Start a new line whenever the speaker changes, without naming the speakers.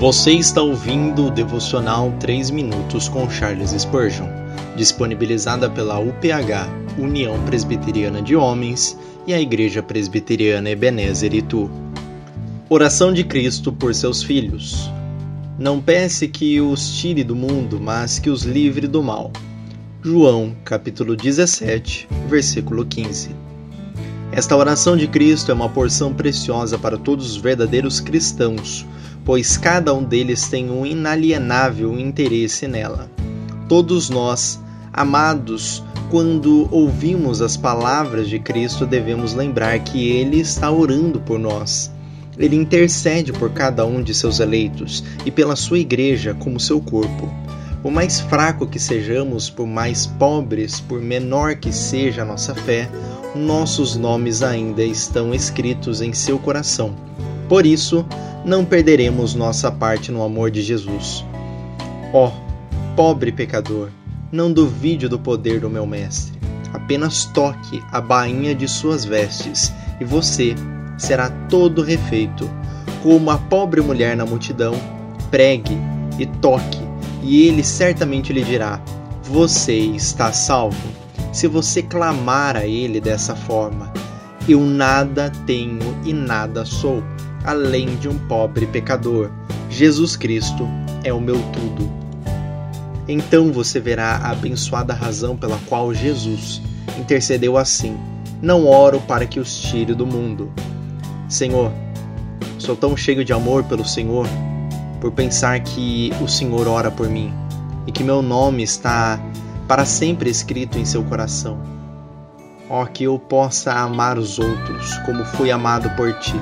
Você está ouvindo o devocional 3 minutos com Charles Spurgeon, disponibilizada pela UPH, União Presbiteriana de Homens, e a Igreja Presbiteriana Ebenezer Itu. Oração de Cristo por seus filhos. Não pense que os tire do mundo, mas que os livre do mal. João, capítulo 17, versículo 15. Esta oração de Cristo é uma porção preciosa para todos os verdadeiros cristãos pois cada um deles tem um inalienável interesse nela. Todos nós, amados, quando ouvimos as palavras de Cristo, devemos lembrar que Ele está orando por nós. Ele intercede por cada um de seus eleitos e pela sua igreja como seu corpo. Por mais fraco que sejamos, por mais pobres, por menor que seja a nossa fé, nossos nomes ainda estão escritos em seu coração. Por isso, não perderemos nossa parte no amor de Jesus. Ó, oh, pobre pecador, não duvide do poder do meu Mestre. Apenas toque a bainha de suas vestes e você será todo refeito. Como a pobre mulher na multidão, pregue e toque, e ele certamente lhe dirá: Você está salvo. Se você clamar a ele dessa forma, eu nada tenho e nada sou além de um pobre pecador. Jesus Cristo é o meu tudo. Então você verá a abençoada razão pela qual Jesus intercedeu assim: Não oro para que os tire do mundo. Senhor, sou tão cheio de amor pelo Senhor por pensar que o Senhor ora por mim e que meu nome está para sempre escrito em seu coração. Ó, que eu possa amar os outros como fui amado por ti